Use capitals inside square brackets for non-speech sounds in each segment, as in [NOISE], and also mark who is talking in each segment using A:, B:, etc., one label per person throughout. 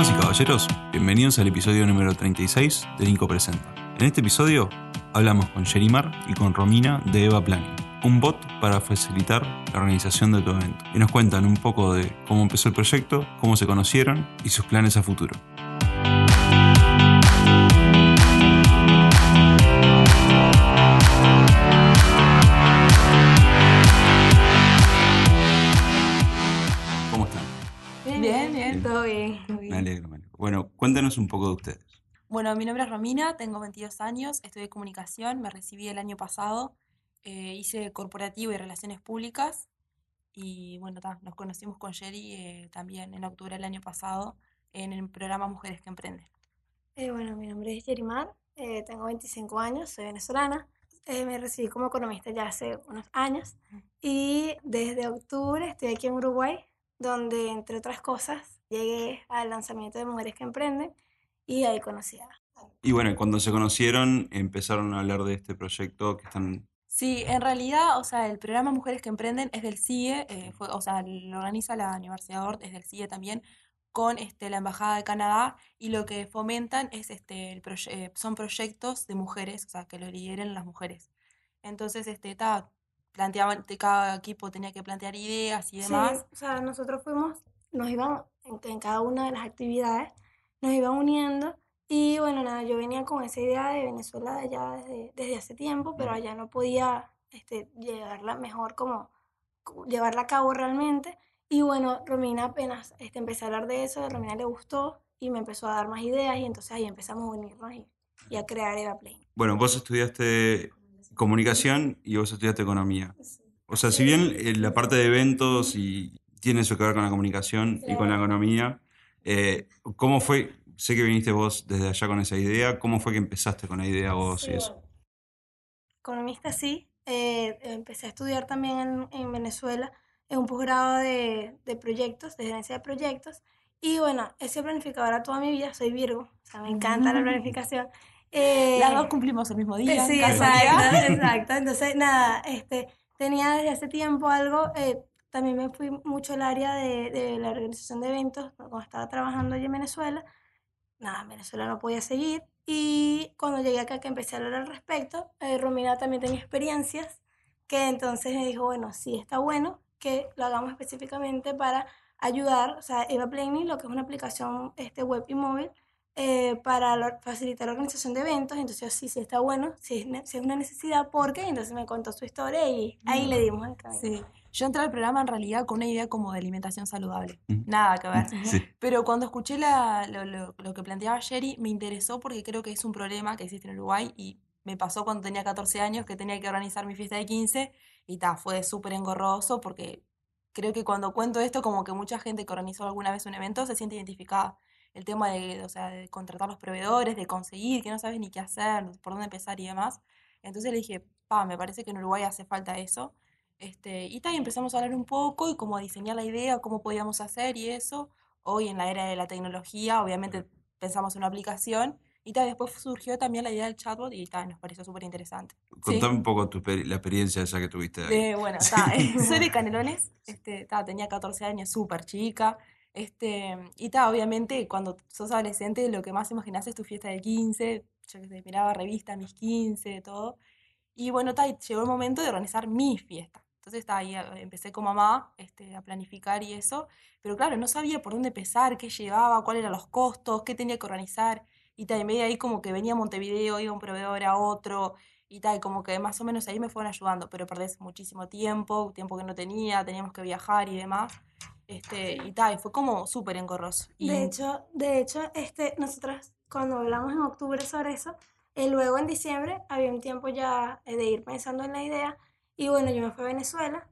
A: Damas y caballeros, bienvenidos al episodio número 36 de Nico Presenta. En este episodio hablamos con Sherimar y con Romina de Eva Planning, un bot para facilitar la organización de tu evento. Y nos cuentan un poco de cómo empezó el proyecto, cómo se conocieron y sus planes a futuro.
B: Bien,
C: bien,
B: bien. todo bien. todo
A: Me
B: bien.
A: alegro, me alegro. Bueno, cuéntanos un poco de ustedes.
C: Bueno, mi nombre es Romina, tengo 22 años, estudié comunicación, me recibí el año pasado, eh, hice corporativo y relaciones públicas y bueno, ta, nos conocimos con Sherry eh, también en octubre del año pasado en el programa Mujeres que Emprenden.
B: Eh, bueno, mi nombre es Yerimar, eh, tengo 25 años, soy venezolana. Eh, me recibí como economista ya hace unos años y desde octubre estoy aquí en Uruguay, donde entre otras cosas llegué al lanzamiento de Mujeres que Emprenden y ahí conocí a
A: Y bueno, cuando se conocieron empezaron a hablar de este proyecto que están...
C: Sí, en realidad, o sea, el programa Mujeres que Emprenden es del CIE, eh, fue, o sea, lo organiza la Universidad Ort, es del CIE también, con este, la Embajada de Canadá, y lo que fomentan es, este, el proye- eh, son proyectos de mujeres, o sea, que lo lideren las mujeres. Entonces, este, ta, planteaban, de cada equipo tenía que plantear ideas y
B: Sí,
C: demás.
B: o sea, nosotros fuimos, nos iban en, en cada una de las actividades, nos iban uniendo y bueno, nada, yo venía con esa idea de Venezuela de allá desde, desde hace tiempo, pero allá no podía este, llevarla mejor como, llevarla a cabo realmente. Y bueno, Romina apenas este, empecé a hablar de eso, a Romina le gustó y me empezó a dar más ideas y entonces ahí empezamos a unirnos y, y a crear Eva Play.
A: Bueno, vos estudiaste comunicación y vos estudiaste economía. O sea, si bien eh, la parte de eventos y tiene eso que ver con la comunicación y con la economía, eh, ¿cómo fue? Sé que viniste vos desde allá con esa idea, ¿cómo fue que empezaste con la idea vos y
B: Sí,
A: eso?
B: bueno. Economista sí. eh, empecé a estudiar también en, en Venezuela en un posgrado de, de proyectos, de gerencia de proyectos. Y bueno, he sido planificadora toda mi vida, soy Virgo, o sea, me encanta la planificación. Eh,
C: Las dos cumplimos el mismo día,
B: Sí, exacto, exacto. Entonces, nada, este, tenía desde hace tiempo algo, eh, también me fui mucho al área de, de la organización de eventos, cuando estaba trabajando allí en Venezuela, nada, en Venezuela no podía seguir. Y cuando llegué acá que empecé a hablar al respecto, eh, Romina también tenía experiencias, que entonces me dijo, bueno, sí está bueno que lo hagamos específicamente para ayudar, o sea, Eva Planning, lo que es una aplicación este, web y móvil, eh, para facilitar la organización de eventos. Entonces, yo, sí, sí está bueno, sí es, ne- sí es una necesidad, porque entonces me contó su historia y ahí le dimos el camino.
C: Sí. Yo entré al programa en realidad con una idea como de alimentación saludable.
A: Ujú.
C: Nada que ver.
A: Sí.
C: Pero cuando escuché la- lo, lo- lo que planteaba Sherry, me interesó porque creo que es un problema que existe en Uruguay y me pasó cuando tenía 14 años que tenía que organizar mi fiesta de 15 y ta, fue súper engorroso porque creo que cuando cuento esto como que mucha gente que organizó alguna vez un evento se siente identificada. El tema de, o sea, de contratar los proveedores, de conseguir, que no sabes ni qué hacer, por dónde empezar y demás. Entonces le dije, pa, me parece que en Uruguay hace falta eso. Este, y tal, empezamos a hablar un poco y cómo diseñar la idea, cómo podíamos hacer y eso. Hoy en la era de la tecnología, obviamente pensamos en una aplicación y tal, después surgió también la idea del chatbot y tal, nos pareció súper interesante.
A: Contame un poco tu, la experiencia esa que tuviste ahí.
C: De, bueno, [LAUGHS] ta, [LAUGHS] soy de Canelones, este, ta, tenía 14 años, súper chica. Este, y ta, obviamente cuando sos adolescente lo que más imaginás es tu fiesta de 15, yo que sé, miraba revistas, mis 15, todo. Y bueno, ta, llegó el momento de organizar mi fiesta. Entonces ta, ahí eh, empecé con mamá este, a planificar y eso, pero claro, no sabía por dónde empezar, qué llevaba, cuáles eran los costos, qué tenía que organizar. Y ta, y medio ahí como que venía a Montevideo, iba un proveedor a otro, y tal, como que más o menos ahí me fueron ayudando, pero perdés muchísimo tiempo, tiempo que no tenía, teníamos que viajar y demás. Este, y tal, fue como súper engorroso. Y
B: De hecho, de hecho, este, nosotros cuando hablamos en octubre sobre eso, eh, luego en diciembre había un tiempo ya eh, de ir pensando en la idea y bueno, yo me fui a Venezuela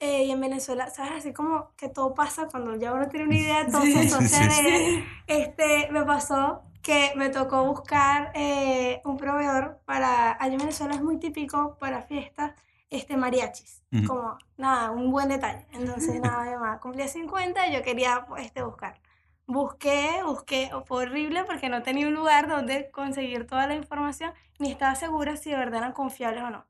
B: eh, y en Venezuela, ¿sabes? Así como que todo pasa cuando ya uno tiene una idea, todo
C: Sí,
B: asocia
A: sí,
B: él. Este, me pasó que me tocó buscar eh, un proveedor para, allá en Venezuela es muy típico para fiestas, este, mariachis,
A: Ujú.
B: como, nada, un buen detalle. Entonces, [LAUGHS] nada, mi mamá cumplía 50 y yo quería, pues, este, buscar. Busqué, busqué, fue horrible porque no tenía un lugar donde conseguir toda la información, ni estaba segura si de verdad eran confiables o no.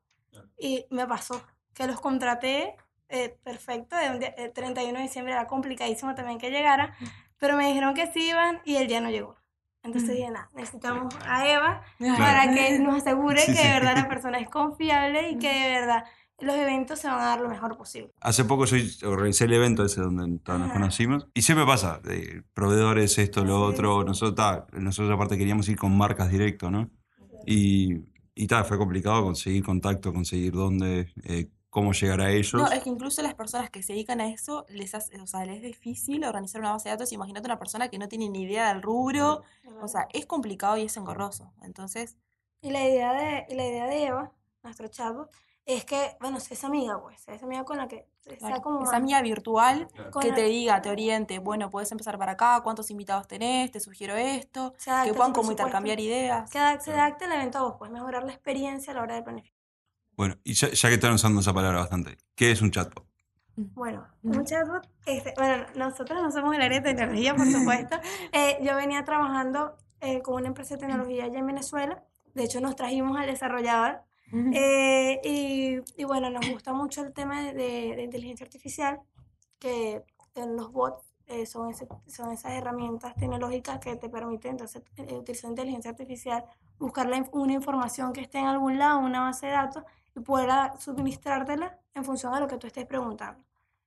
B: Y me pasó que los contraté, eh, perfecto, día- el 31 de diciembre era complicadísimo también que llegara, pero me dijeron que sí iban y él ya no llegó. Entonces dije, nada, necesitamos a Eva
C: Claro.
B: para que nos asegure
A: Sí,
B: que de verdad la [LAUGHS] persona es confiable y que de verdad los eventos se van a dar lo mejor posible.
A: Hace poco yo organicé el evento ese donde todos nos conocimos y siempre pasa, proveedores, esto, lo
B: Sí,
A: otro,
B: sí.
A: nosotros, ta, nosotros aparte queríamos ir con marcas directo, ¿no? Y, y ta, fue complicado conseguir contacto, conseguir dónde, eh, cómo llegar a ellos.
C: No, es que incluso las personas que se dedican a eso, les hace- o sea, les es difícil organizar una base de datos. Imagínate una persona que no tiene ni idea del rubro. O sea, es complicado y es engorroso. Entonces,
B: Y la idea de, y la idea de Eva, nuestro chatbot, es que, bueno, esa amiga, pues, esa amiga con la que sea
C: claro,
B: como
C: esa amiga virtual que te diga, te oriente, bueno, puedes empezar para acá, cuántos invitados tenés, te sugiero esto, que puedan como intercambiar ideas.
B: que se adapte al evento a vos, pues mejorar la experiencia a la hora de planificar.
A: Bueno, y ya, ya que están usando esa palabra bastante, ¿qué es un chatbot?
B: Bueno, un chatbot, este, bueno, nosotros no somos el área de tecnología, por supuesto. [LAUGHS] Eh, yo venía trabajando eh, con una empresa de tecnología allá en Venezuela. De hecho, nos trajimos al desarrollador. Eh, y, y bueno, nos gusta mucho el tema de, de- de inteligencia artificial, que en los bots eh, son, ese- son esas herramientas tecnológicas que te permiten entonces eh, utilizar inteligencia artificial, buscar la una información que esté en algún lado, una base de datos, y poder a- suministrártela en función a lo que tú estés preguntando.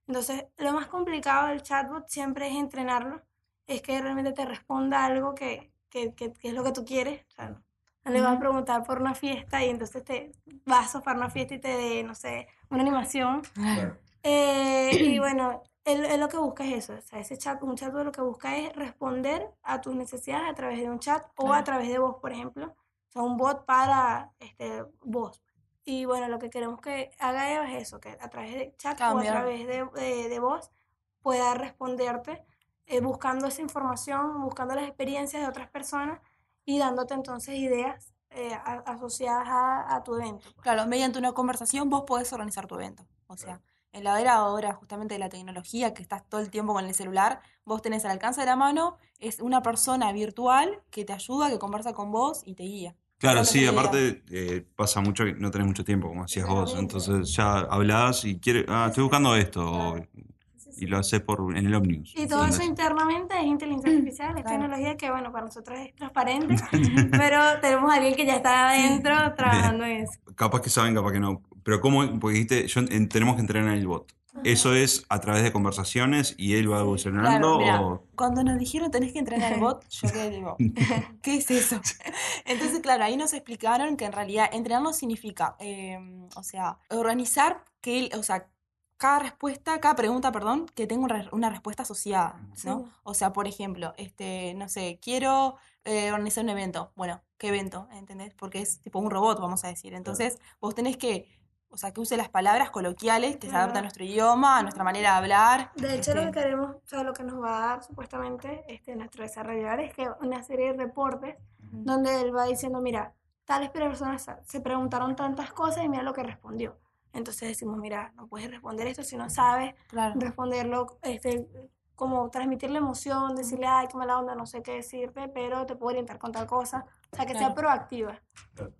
B: Entonces, lo más complicado del chatbot siempre es entrenarlo, es que realmente te responda algo que, que, que- que es lo que tú quieres. O sea, no, no le vas a preguntar por una fiesta y entonces te vas a sofar una fiesta y te dé, no sé, una animación. Eh, y bueno, él, él lo que busca es eso, o sea, ese chat, un chatbot lo que busca es responder a tus necesidades a través de un chat o a través de voz, por ejemplo. O sea, un bot para este, voz. Y bueno, lo que queremos que haga Eva es eso, que a través de chat o a través de, de, de voz pueda responderte eh, buscando esa información, buscando las experiencias de otras personas y dándote entonces ideas eh, a- asociadas a, a tu evento.
C: Claro, mediante una conversación vos podés organizar tu evento. O sea, en la era ahora justamente de la tecnología, que estás todo el tiempo con el celular, vos tenés al alcance de la mano, es una persona virtual que te ayuda, que conversa con vos y te guía.
A: Claro, sí, aparte eh, pasa mucho que no tenés mucho tiempo, como decías vos, entonces ya hablás y quieres, ah, estoy buscando esto, o- y lo haces por, en el Omnibus.
B: Y todo eso
A: ¿entendés?
B: internamente es inteligencia artificial, es
C: Claro.
B: tecnología que, bueno, para nosotros es transparente, [LAUGHS] pero tenemos a alguien que ya está adentro trabajando en eso.
A: Capaz que saben, capaz que no. Pero ¿cómo? Porque dijiste, yo, en- tenemos que entrenar el bot. ¿Eso es a través de conversaciones y él va evolucionando?
C: Claro, mira,
A: o...
C: cuando nos dijeron tenés que entrenar el bot, yo quedé tipo, [LAUGHS] ¿qué es eso? [LAUGHS] Entonces, claro, ahí nos explicaron que en realidad entrenarlo significa, eh, o sea, organizar que él, o sea, cada respuesta, cada pregunta, perdón, que tenga una, una respuesta asociada, ¿no?
B: Sí.
C: O sea, por ejemplo, este, no sé, quiero eh, organizar un evento. Bueno, ¿qué evento? ¿Entendés? Porque es tipo un robot, vamos a decir. Entonces, vos tenés que, o sea, que use las palabras coloquiales que se adaptan a nuestro idioma, a nuestra manera de hablar.
B: De hecho, lo que
C: este,
B: queremos, o sea, lo que nos va a dar supuestamente este, nuestro desarrollador es que una serie de reportes donde él va diciendo, mira, tales personas se preguntaron tantas cosas y mira lo que respondió. Entonces decimos, mira, no puedes responder esto si no sabes
C: Claro.
B: responderlo, este, como transmitirle emoción, decirle, ay, qué mala onda, no sé qué decirte, pero te puedo orientar con tal cosa. O sea, que sea
C: Claro.
B: proactiva.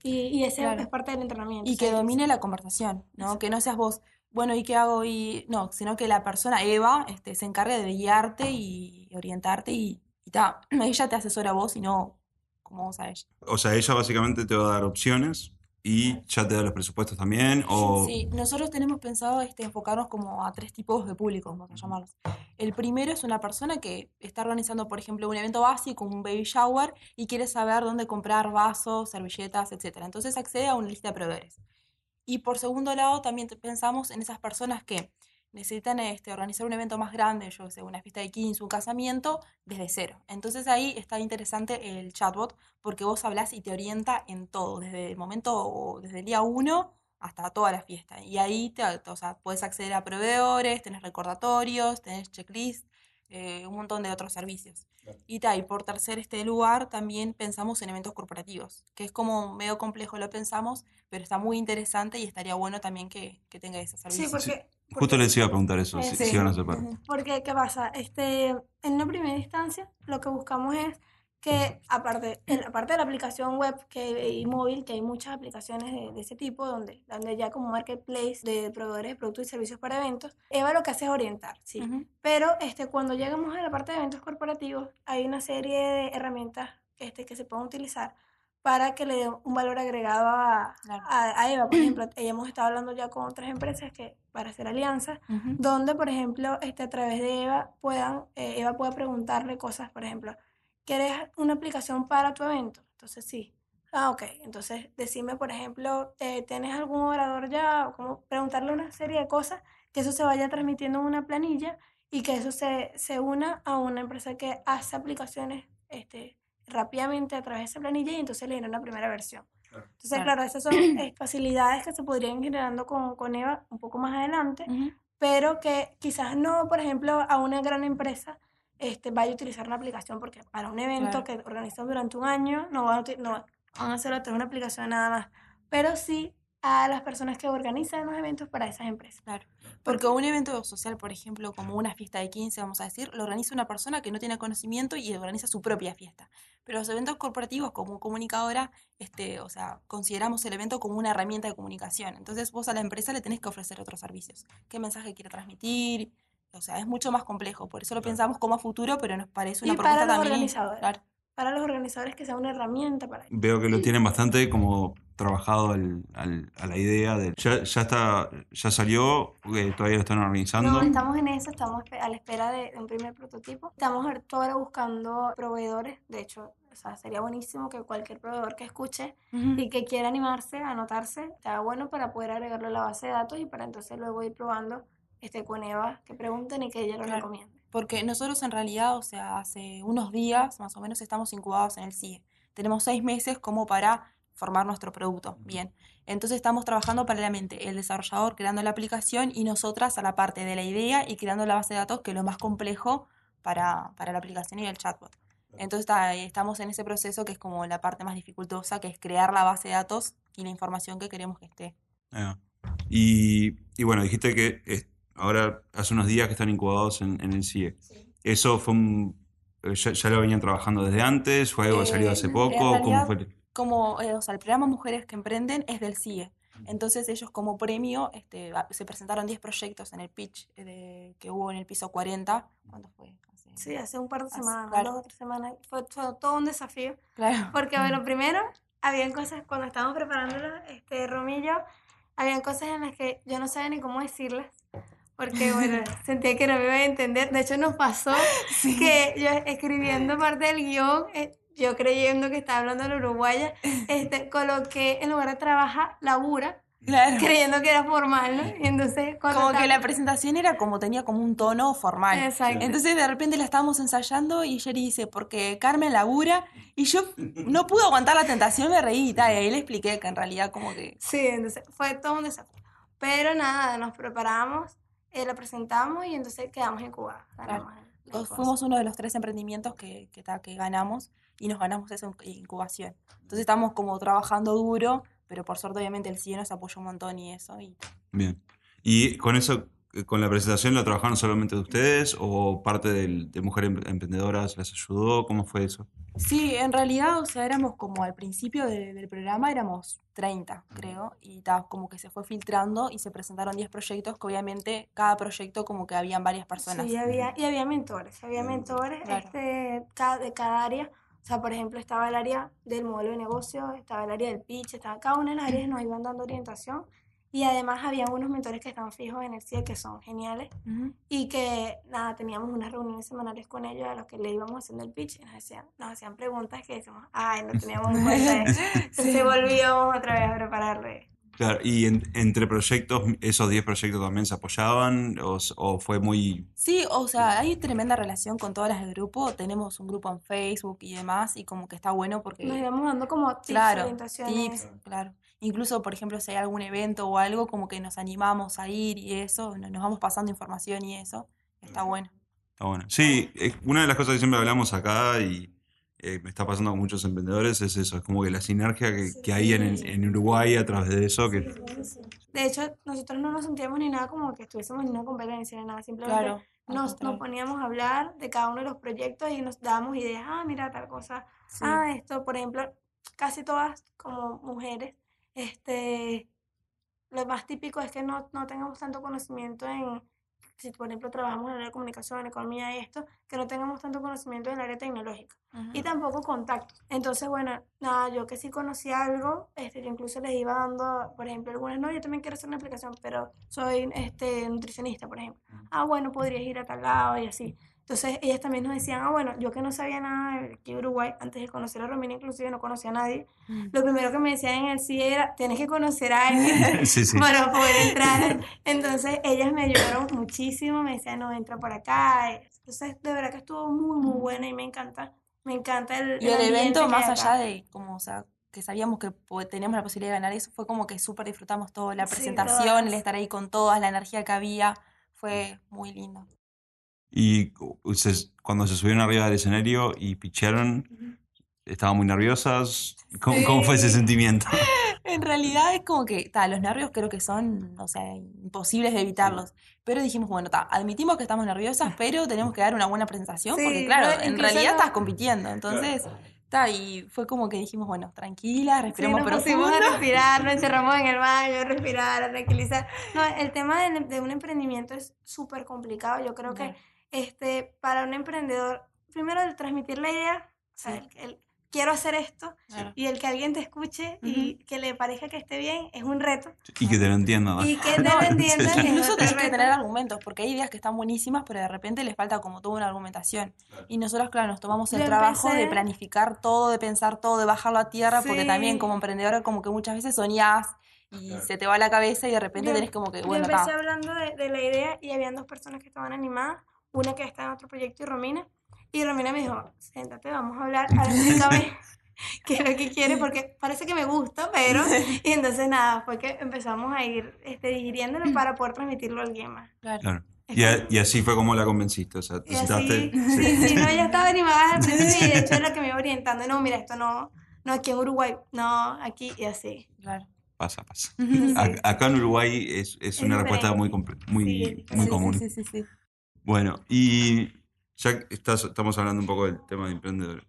B: Y, y ese
C: Claro.
B: es parte del entrenamiento.
C: Y
B: sea,
C: que domine la conversación, ¿no? Que no seas vos, bueno, ¿y qué hago? Y no, sino que la persona, Eva, este, se encargue de guiarte y orientarte y, y ta, [CLEARS THROAT] ella te asesora a vos y no como vos a ella.
A: O sea, ella básicamente te va a dar opciones y ya te da los presupuestos también. O...
C: Sí, nosotros tenemos pensado este, enfocarnos como a tres tipos de públicos, vamos a llamarlos. El primero es una persona que está organizando, por ejemplo, un evento básico, un baby shower, y quiere saber dónde comprar vasos, servilletas, etc. Entonces accede a una lista de proveedores. Y por segundo lado, también pensamos en esas personas que necesitan este, organizar un evento más grande, yo sé, una fiesta de 15, un casamiento, desde cero. Entonces ahí está interesante el chatbot porque vos hablas y te orienta en todo, desde el momento, o desde el día uno hasta toda la fiesta. Y ahí te, o sea, puedes acceder a proveedores, tenés recordatorios, tenés checklist, eh, un montón de otros servicios. Y, ta, y por tercer este lugar también pensamos en eventos corporativos, que es como medio complejo lo pensamos, pero está muy interesante y estaría bueno también que, que tenga ese servicio.
B: Sí, porque...
A: Justo
B: porque-
A: les iba a preguntar eso, si,
B: Sí.
A: si van a.
C: Ujú.
B: Porque, ¿qué pasa? Este, en una primera instancia, lo que buscamos es que aparte, en- aparte de la aplicación web que, y móvil, que hay muchas aplicaciones de, de ese tipo, donde, donde ya como marketplace de proveedores de productos y servicios para eventos, Eva lo que hace es orientar, sí. Pero este, cuando llegamos a la parte de eventos corporativos, hay una serie de herramientas este, que se pueden utilizar para que le den un valor agregado a,
C: Claro.
B: a, a Eva. Por ejemplo, [CLEARS THROAT] hemos estado hablando ya con otras empresas que para hacer alianzas,
C: Ujú.
B: donde, por ejemplo, este, a través de Eva, puedan, eh, Eva pueda preguntarle cosas, por ejemplo, ¿quieres una aplicación para tu evento? Entonces, sí. Ah, ok. Entonces, decime, por ejemplo, eh, ¿tienes algún orador ya? O como preguntarle una serie de cosas, que eso se vaya transmitiendo en una planilla y que eso se, se una a una empresa que hace aplicaciones este, rápidamente a través de esa planilla y entonces le den una primera versión. Entonces,
C: Claro.
B: claro, esas son [CLEARS THROAT] eh, facilidades que se podrían ir generando con, con Eva un poco más adelante,
C: Ujú.
B: pero que quizás no, por ejemplo, a una gran empresa este, vaya a utilizar una aplicación, porque para un evento
C: Claro.
B: que organizan durante un año no van a, no van a hacer otra una aplicación nada más, pero sí a las personas que organizan los eventos para esas empresas.
C: Claro. Porque un evento social, por ejemplo, como una fiesta de 15, vamos a decir, lo organiza una persona que no tiene conocimiento y organiza su propia fiesta. Pero los eventos corporativos, como comunicadora, este, o sea, consideramos el evento como una herramienta de comunicación. Entonces vos a la empresa le tenés que ofrecer otros servicios. ¿Qué mensaje quiere transmitir? O sea, es mucho más complejo. Por eso lo
A: Claro.
C: pensamos como a futuro, pero nos parece una
B: Y para
C: propuesta
B: los
C: también.
B: organizadores.
C: Claro.
B: Para los organizadores que sea una herramienta para ellos.
A: Veo que lo tienen bastante como trabajado al- al- a la idea de... Ya, ya está, ya salió, eh, todavía lo están organizando.
B: No, estamos en eso, estamos a la espera de, un primer prototipo. Estamos ahora buscando proveedores. De hecho, o sea, sería buenísimo que cualquier proveedor que escuche
C: Ujú.
B: y que quiera animarse a anotarse, está bueno para poder agregarlo a la base de datos y para entonces luego ir probando este, con Eva, que pregunten y que ella lo
C: Claro.
B: recomiende.
C: Porque nosotros en realidad, o sea, hace unos días más o menos estamos incubados en el CIE. Tenemos seis meses como para formar nuestro producto. Bien. Entonces estamos trabajando paralelamente el desarrollador creando la aplicación y nosotras a la parte de la idea y creando la base de datos, que es lo más complejo para, para la aplicación y el chatbot. Entonces está- estamos en ese proceso que es como la parte más dificultosa, que es crear la base de datos y la información que queremos que esté.
A: Ah. Y, y bueno, dijiste que eh, ahora hace unos días que están incubados en, en el CIE. ¿Eso fue un... eh, Ya, ya lo venían trabajando desde antes? ¿Fue algo que salió
C: Eh,
A: hace
C: en
A: poco? ¿Cómo
C: realidad-
A: fue?
C: como, eh, o sea, el programa Mujeres que Emprenden es del CIE. Entonces ellos como premio este, se presentaron 10 proyectos en el pitch eh, de- que hubo en el piso 40. ¿Cuándo fue? Hace-
B: Sí, hace un par de
C: Hace-
B: semanas,
C: claro.
B: dos o tres semanas. Fue, fue todo un desafío.
C: Claro.
B: Porque, bueno, [LAUGHS] primero, habían cosas, cuando estábamos preparándolo, este, Romillo, habían cosas en las que yo no sabía ni cómo decirlas. Porque, bueno, [LAUGHS] sentía que no me iba a entender. De hecho, nos pasó [LAUGHS]
C: Sí.
B: que yo escribiendo parte del guion, eh, yo creyendo que estaba hablando la uruguaya, [LAUGHS] este, coloqué en lugar de trabaja, labura,
C: Claro.
B: creyendo que era formal, ¿no? Y entonces, cuando
C: Como que
B: estaba-
C: la presentación era como tenía como un tono formal.
B: Exacto.
C: Entonces de repente la estábamos ensayando y Jerry dice, porque Carmen labura, y yo no pude aguantar la tentación, me reí y tal, y ahí le expliqué que en realidad como que...
B: Sí, entonces fue todo un desafío. Pero nada, nos preparamos, eh, la presentamos y entonces quedamos en Cuba. ganamos
C: fuimos uno de los tres emprendimientos que, que, ganamos y nos ganamos esa inc- incubación. Entonces estamos como trabajando duro, pero por suerte obviamente el CIE nos apoyó un montón y eso. Y...
A: Bien. ¿Y con eso, con la presentación, lo trabajaron solamente ustedes o parte del- de Mujeres Em- Emprendedoras les ayudó? ¿Cómo fue eso?
C: Sí, en realidad, o sea, éramos como al principio de- del programa, éramos 30, creo, y ta, como que se fue filtrando y se presentaron 10 proyectos, que obviamente cada proyecto como que habían varias personas.
B: Sí, y había, y había mentores, había mentores
C: Claro.
B: este, cada, de cada área. O sea, por ejemplo, estaba el área del modelo de negocio, estaba el área del pitch, estaba cada una de las áreas nos iban dando orientación. Y además había unos mentores que están fijos en el CIE que son geniales
C: Ujú.
B: y que nada, teníamos unas reuniones semanales con ellos a los que le íbamos haciendo el pitch y nos, decían, nos hacían preguntas que decíamos, ay, no teníamos en cuenta. [LAUGHS] Entonces
C: Sí.
B: volvíamos otra vez a prepararle.
A: Claro, ¿y en- entre proyectos, esos 10 proyectos también se apoyaban o, o fue muy...
C: Sí, o sea, hay tremenda relación con todas las del grupo. Tenemos un grupo en Facebook y demás, y como que está bueno porque,
B: Nos íbamos dando como tips,
C: claro,
B: orientaciones.
C: tips, claro. Incluso, por ejemplo, si hay algún evento o algo, como que nos animamos a ir y eso, no- nos vamos pasando información y eso, está bueno.
A: Está bueno. Sí, una de las cosas que siempre hablamos acá y eh, me está pasando con muchos emprendedores es eso, es como que la sinergia que, que hay en, en Uruguay a través de eso, que
B: De hecho, nosotros no nos sentíamos ni nada como que estuviésemos en una competencia ni nada, simplemente
C: Claro.
B: nos, nos poníamos a hablar de cada uno de los proyectos y nos dábamos ideas, ah, mira tal cosa,
C: Sí.
B: ah, esto, por ejemplo, casi todas como mujeres, este, lo más típico es que no, no tengamos tanto conocimiento en, si por ejemplo trabajamos en el área de comunicación, economía y esto, que no tengamos tanto conocimiento en el área tecnológica y tampoco contactos. Entonces, bueno, nada, yo que sí conocía algo, este, yo incluso les iba dando, por ejemplo, algunas, no, yo también quiero hacer una aplicación, pero soy este, nutricionista, por ejemplo. Ah, bueno, podrías ir a tal lado y así. Entonces, ellas también nos decían, ah, bueno, yo que no sabía nada de aquí Uruguay, antes de conocer a Romina, inclusive no conocía a nadie,
C: Mm.
B: lo primero que me decían en el sí era, tienes que conocer a alguien [LAUGHS]
A: Sí, sí.
B: para poder entrar. Entonces, ellas me ayudaron muchísimo, me decían, no, entra por acá. Entonces, de verdad que estuvo muy, muy buena y me encanta. Me encanta el,
C: Y el
B: ambiente
C: evento, más allá de como, o sea, que sabíamos que teníamos la posibilidad de ganar eso, fue como que súper disfrutamos todo, la
B: Sí,
C: presentación, el
B: todas.
C: estar ahí con todas, la energía que había, fue muy lindo.
A: Y se- cuando se subieron arriba del escenario y picharon, estaban muy nerviosas. ¿Cómo, cómo fue ese
B: Sí. [LAUGHS]
A: sentimiento?
C: En realidad es como que, ta, los nervios creo que son, o sea, imposibles de evitarlos. Pero dijimos, bueno, ta, admitimos que estamos nerviosas, [LAUGHS] pero tenemos que dar una buena presentación, porque
B: Sí,
C: claro,
B: no,
C: en realidad
B: no-
C: estás compitiendo. Entonces, ta, y fue como que dijimos, bueno, tranquila,
B: Sí,
C: respiremos
B: nos pusimos
C: profundo.
B: a respirar, nos [LAUGHS] encerramos en el baño, a respirar, a tranquilizar. No, el tema de, de un emprendimiento es súper complicado. Yo creo que
C: Claro.
B: Este, para un emprendedor, primero el transmitir la idea, o sea,
C: Sí.
B: el, el quiero hacer esto,
C: Claro.
B: y el que alguien te escuche y que le parezca que esté bien, es un reto.
A: Y que te lo entiendan. ¿no?
B: Y que [LAUGHS] te lo entiendan
C: incluso tenés que tener argumentos, porque hay ideas que están buenísimas, pero de repente les falta como toda una argumentación. Y nosotros, claro, nos tomamos el
B: Yo
C: trabajo de
B: empecé-
C: planificar todo, de pensar todo, de bajarlo a tierra, porque también
B: Sí.
C: como emprendedora como que muchas veces soñás y se te va la cabeza y de repente
B: Yo-
C: tenés como que,
B: Yo
C: bueno,
B: empecé
C: ta.
B: hablando de, de la idea y habían dos personas que estaban animadas, una que está en otro proyecto y Romina. Y Romina me dijo, siéntate, vamos a hablar, ahora explícame [LAUGHS] [LAUGHS] qué es lo que quieres, porque parece que me gusta, pero... [LAUGHS] Y entonces nada, fue que empezamos a ir este, digiriéndolo para poder transmitirlo a alguien más.
C: Claro.
A: Claro. Y, a- y así fue como la convenciste. O sea, te sentaste.
B: así, sí, sí, no, ella estaba animada al principio y de hecho es la que me iba orientando, no, mira, esto no, no aquí en Uruguay, no, aquí y así.
C: Claro.
A: Pasa, pasa.
B: Sí.
A: Ac- Acá en Uruguay es, es
B: Es
A: una respuesta muy,
B: diferente.
A: muy,
B: Sí,
A: muy
C: Sí,
A: común. Bueno, y ya estás- estamos hablando un poco del tema de emprendedores.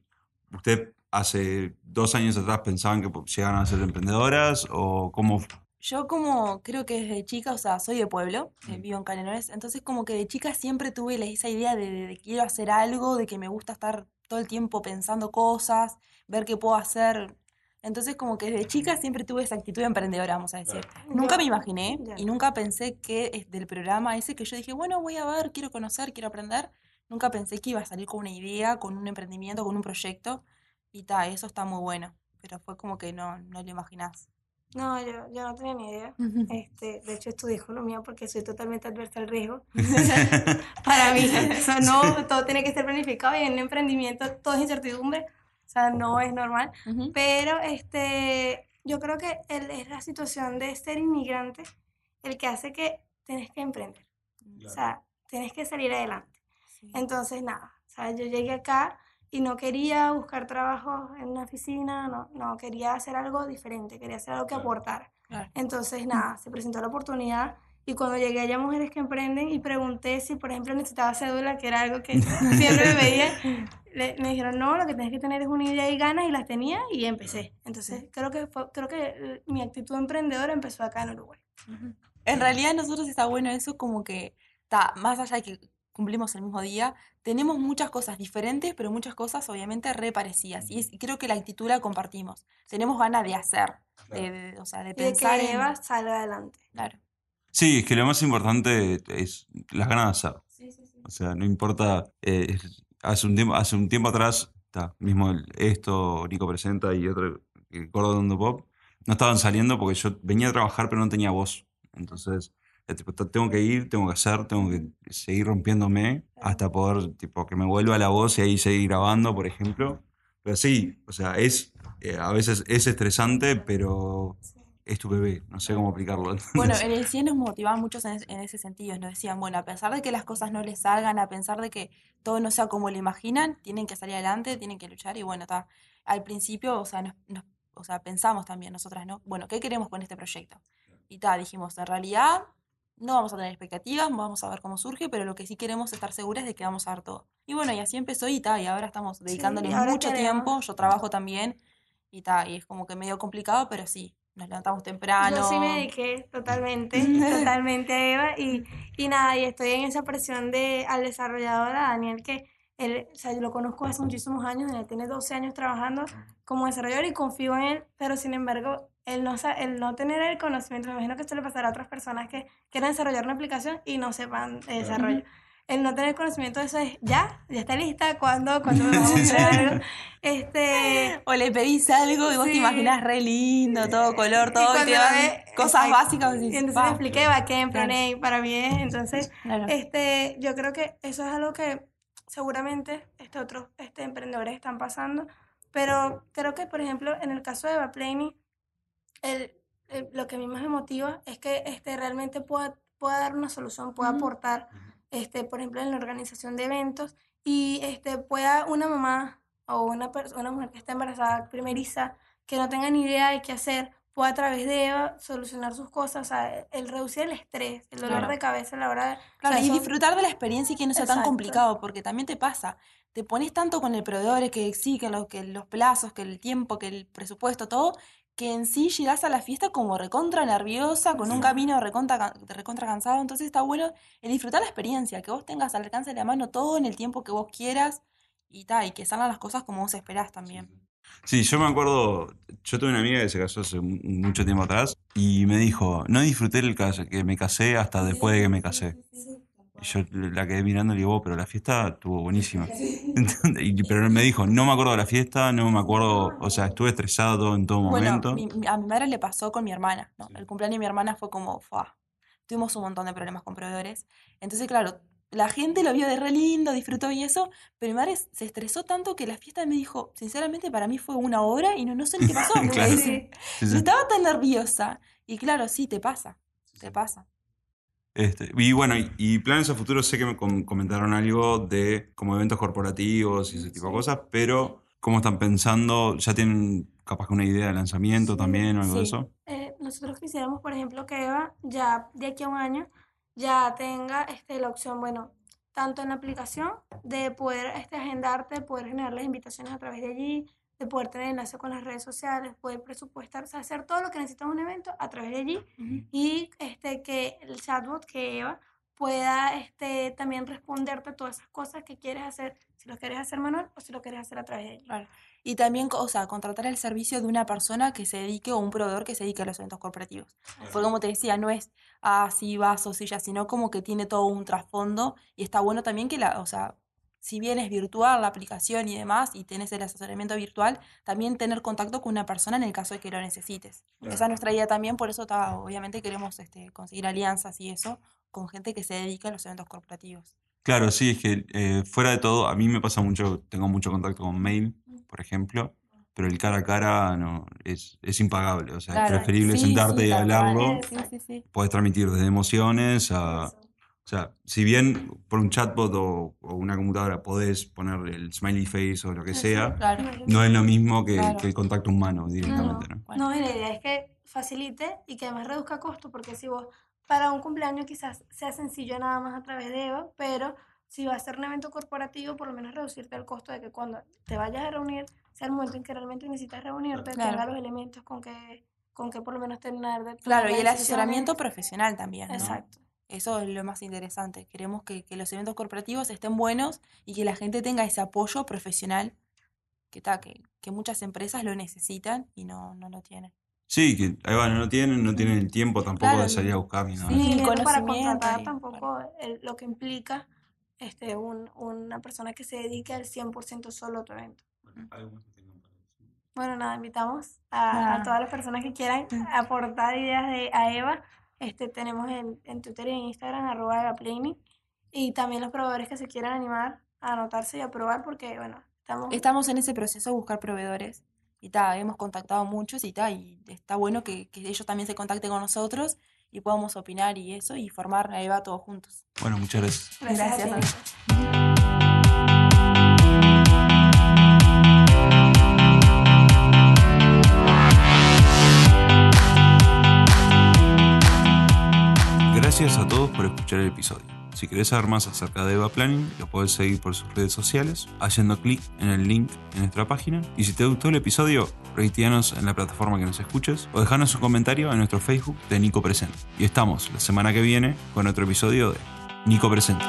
A: ¿Usted hace dos años atrás pensaban que llegaban a ser emprendedoras o cómo?
C: Yo como creo que desde chica, o sea, soy de pueblo, eh,
A: Mm.
C: vivo en Canelones, entonces como que de chica siempre tuve esa idea de, de- de quiero hacer algo, de que me gusta estar todo el tiempo pensando cosas, ver qué puedo hacer. Entonces como que desde chica siempre tuve esa actitud emprendedora, vamos a decir. Nunca
B: Ya.
C: me imaginé y nunca pensé que del programa ese que yo dije, bueno, voy a ver, quiero conocer, quiero aprender. Nunca pensé que iba a salir con una idea, con un emprendimiento, con un proyecto. Y ta, eso está muy bueno. Pero fue como que no, no lo imaginás.
B: No, yo, yo no tenía ni idea. Este, de hecho, estudié economía porque soy totalmente adversa al riesgo. [LAUGHS] [LAUGHS] Para mí, [LAUGHS] o sea, no, todo tiene que ser planificado y en un emprendimiento todo es incertidumbre. O sea, no es normal.
C: Ujú.
B: Pero este, yo creo que el- es la situación de ser inmigrante el que hace que tienes que emprender. O sea, tienes que salir adelante.
C: Sí.
B: Entonces, nada, o sea, yo llegué acá y no quería buscar trabajo en una oficina, no, no, quería hacer algo diferente, quería hacer algo que aportara.
C: Claro.
B: Entonces, nada, se presentó la oportunidad y cuando llegué allá Mujeres que Emprenden y pregunté si, por ejemplo, necesitaba cédula, que era algo que [LAUGHS] siempre me pedían, le- me dijeron, no, lo que tienes que tener es una idea y ganas y las tenía y empecé. Entonces, creo que, fue, creo que eh, mi actitud emprendedora empezó acá en Uruguay.
C: En realidad nosotros está bueno eso como que, ta, más allá de que cumplimos el mismo día, tenemos muchas cosas diferentes, pero muchas cosas obviamente re parecidas. Y, es- y creo que la actitud la compartimos. Tenemos ganas de hacer, de, de- o sea, de
B: Y de que
C: pensar en...
B: Eva salga adelante.
C: Claro.
A: Sí, es que lo más importante es las ganas de hacer.
B: Sí, sí, sí.
A: O sea, no importa. eh, hace, un tiempo, hace un tiempo atrás, mismo el- esto, Nico Presenta y otro, el Gordo Dando Pop, no estaban saliendo porque yo venía a trabajar pero no tenía voz. Entonces, eh, tipo, tengo que ir, tengo que hacer, tengo que seguir rompiéndome hasta poder, tipo, que me vuelva la voz y ahí seguir grabando, por ejemplo. Pero sí, o sea, es, eh, a veces es estresante, pero es tu bebé, no sé cómo aplicarlo. [LAUGHS]
C: Bueno, en el CIE nos motivaban muchos en, es- en ese sentido. Nos decían, bueno, a pesar de que las cosas no les salgan, a pesar de que todo no sea como lo imaginan, tienen que salir adelante, tienen que luchar. Y bueno, ta, al principio, o sea, nos, nos- o sea, pensamos también nosotras, ¿no? Bueno, ¿qué queremos con este proyecto? Y ta, dijimos, en realidad, no vamos a tener expectativas, vamos a ver cómo surge, pero lo que sí queremos estar seguras es de que vamos a dar todo. Y bueno, y así empezó y ta, y ahora estamos dedicándole
B: ahora
C: mucho
B: queremos.
C: tiempo, yo trabajo también, y ta, y es como que medio complicado, pero sí, nos levantamos temprano.
B: Yo sí me dediqué totalmente, [LAUGHS] totalmente a Eva y, y nada, y estoy en esa presión de al desarrollador, a Daniel, que él, o sea, yo lo conozco hace muchísimos años, él tiene 12 años trabajando como desarrollador y confío en él, pero sin embargo, el no, sa- el no tener el conocimiento, me imagino que esto le pasará a otras personas que quieran desarrollar una aplicación y no sepan de desarrollo. El no tener conocimiento de eso es, ya, ya está lista, ¿cuándo? ¿Cuándo [LAUGHS] me vamos a hacer algo? Este,
C: O le pedís algo y vos te
B: Sí.
C: imaginás re lindo, todo color,
B: Y
C: todo, y,
B: cuando
C: te dan
B: ve-
C: cosas básicas.
B: Y
C: decís,
B: entonces le expliqué backend,
C: Claro.
B: para mí es, entonces,
C: Claro.
B: este, yo creo que eso es algo que seguramente este, otros este, emprendedores están pasando, pero creo que, por ejemplo, en el caso de Evaplaney, el, el- lo que a mí más me motiva es que este, realmente pueda, pueda dar una solución, pueda aportar, este, por ejemplo, en la organización de eventos y este, pueda una mamá o una, una mujer que está embarazada primeriza, que no tenga ni idea de qué hacer, pueda a través de Eva solucionar sus cosas, o sea, el reducir el estrés, el dolor
C: Claro.
B: de cabeza a la hora de... o sea,
C: y
B: son-
C: disfrutar de la experiencia y que no sea tan complicado, porque también te pasa, te pones tanto con el proveedor que sí, que, lo- que los plazos, que el tiempo, que el presupuesto, todo, que en sí llegás a la fiesta como recontra nerviosa, con un camino recontra, recontra cansado, entonces está bueno el disfrutar la experiencia, que vos tengas al alcance de la mano todo en el tiempo que vos quieras y ta, y que salgan las cosas como vos esperás también.
A: Sí, yo me acuerdo, yo tuve una amiga que se casó hace mu- mucho tiempo atrás y me dijo, no disfruté el que me casé hasta después de que me casé. Yo la quedé mirando y le digo, "Oh, pero la fiesta estuvo buenísima. [LAUGHS] Y- pero él me dijo, no me acuerdo de la fiesta, no me acuerdo, o sea, estuve estresado todo en todo
C: Bueno,
A: momento.
C: mi- a mi madre le pasó con mi hermana, ¿no? El cumpleaños de mi hermana fue como, ¡fua! Tuvimos un montón de problemas con proveedores. Entonces, claro, la gente lo vio de re lindo, disfrutó y eso, pero mi madre se estresó tanto que la fiesta me dijo, sinceramente, para mí fue una hora y no, no sé ni qué pasó. [LAUGHS]
A: Claro. Sí,
C: Yo estaba tan nerviosa. Y claro, sí, te pasa, te pasa.
A: Este, y bueno, y, y planes a futuro sé que me com- comentaron algo de como eventos corporativos y ese tipo de cosas, pero ¿cómo están pensando? ¿Ya tienen capaz que una idea de lanzamiento también o algo de
C: Sí.
A: eso?
B: Eh, nosotros quisiéramos, por ejemplo, que Eva ya de aquí a un año ya tenga este, la opción, bueno, tanto en la aplicación de poder este, agendarte, poder generar las invitaciones a través de allí, de poder tener enlace con las redes sociales, poder presupuestar, o sea, hacer todo lo que necesita un evento a través de allí
C: Ujú.
B: y este, que el chatbot, que Eva, pueda este, también responderte todas esas cosas que quieres hacer, si lo quieres hacer manual o si lo quieres hacer a través de allí.
C: Claro. Y también, o sea, contratar el servicio de una persona que se dedique o un proveedor que se dedique a los eventos corporativos. Porque como te decía, no es así vasos, sillas, sino como que tiene todo un trasfondo y está bueno también que la, o sea, si bien es virtual la aplicación y demás y tenés el asesoramiento virtual, también tener contacto con una persona en el caso de que lo necesites. Esa es nuestra idea también, por eso ta, obviamente queremos este, conseguir alianzas y eso con gente que se dedica a los eventos corporativos.
A: Claro, sí, es que eh, fuera de todo, a mí me pasa mucho, tengo mucho contacto con mail, por ejemplo, pero el cara a cara no, es, es impagable, o sea, es preferible
C: sí,
A: sentarte
C: sí,
A: y hablarlo.
C: Sí, sí, sí.
A: Puedes transmitir desde emociones a... O sea, si bien por un chatbot o, o una computadora podés poner el smiley face o lo que sea,
C: Claro.
A: no es lo mismo que,
C: Claro.
A: que el contacto humano directamente, ¿no?
C: Bueno.
B: No, y la idea es que facilite y que además reduzca costos, porque si vos para un cumpleaños quizás sea sencillo nada más a través de Eva, pero si va a ser un evento corporativo, por lo menos reducirte el costo de que cuando te vayas a reunir, sea el momento en que realmente necesitas reunirte,
C: Claro.
B: tenga los elementos con que, con que por lo menos tener de
C: Claro, y el asesoramiento profesional también, ¿no?
B: Exacto.
C: Eso es lo más interesante. Queremos que, que los eventos corporativos estén buenos y que la gente tenga ese apoyo profesional que, ta, que, que muchas empresas lo necesitan y no, no lo tienen.
A: Sí, que ahí va, no lo tienen, no tienen el tiempo tampoco
C: Claro,
A: de salir a buscar ni nada.
C: Sí,
B: Ni dinero para contratar
C: y-
B: tampoco el- lo que implica este, un- una persona que se dedique al 100% solo a tu evento. Bueno, nada, invitamos a, a todas las personas que quieran aportar ideas de, a Eva. Este, tenemos en, en Twitter y en Instagram, arroba EvaPlanning. Y también los proveedores que se quieran animar a anotarse y a probar porque, bueno, estamos...
C: Estamos en ese proceso de buscar proveedores y ta, hemos contactado muchos y ta, y está bueno que, que ellos también se contacten con nosotros y podamos opinar y eso y formar a Eva todos juntos.
A: Bueno, muchas gracias.
B: Gracias a
C: Gracias.
A: Gracias a todos por escuchar el episodio. Si querés saber más acerca de Eva Planning, lo podés seguir por sus redes sociales haciendo clic en el link en nuestra página. Y si te gustó el episodio, reitianos en la plataforma que nos escuches o dejanos un comentario en nuestro Facebook de Nico Presente. Y estamos la semana que viene con otro episodio de Nico Presente.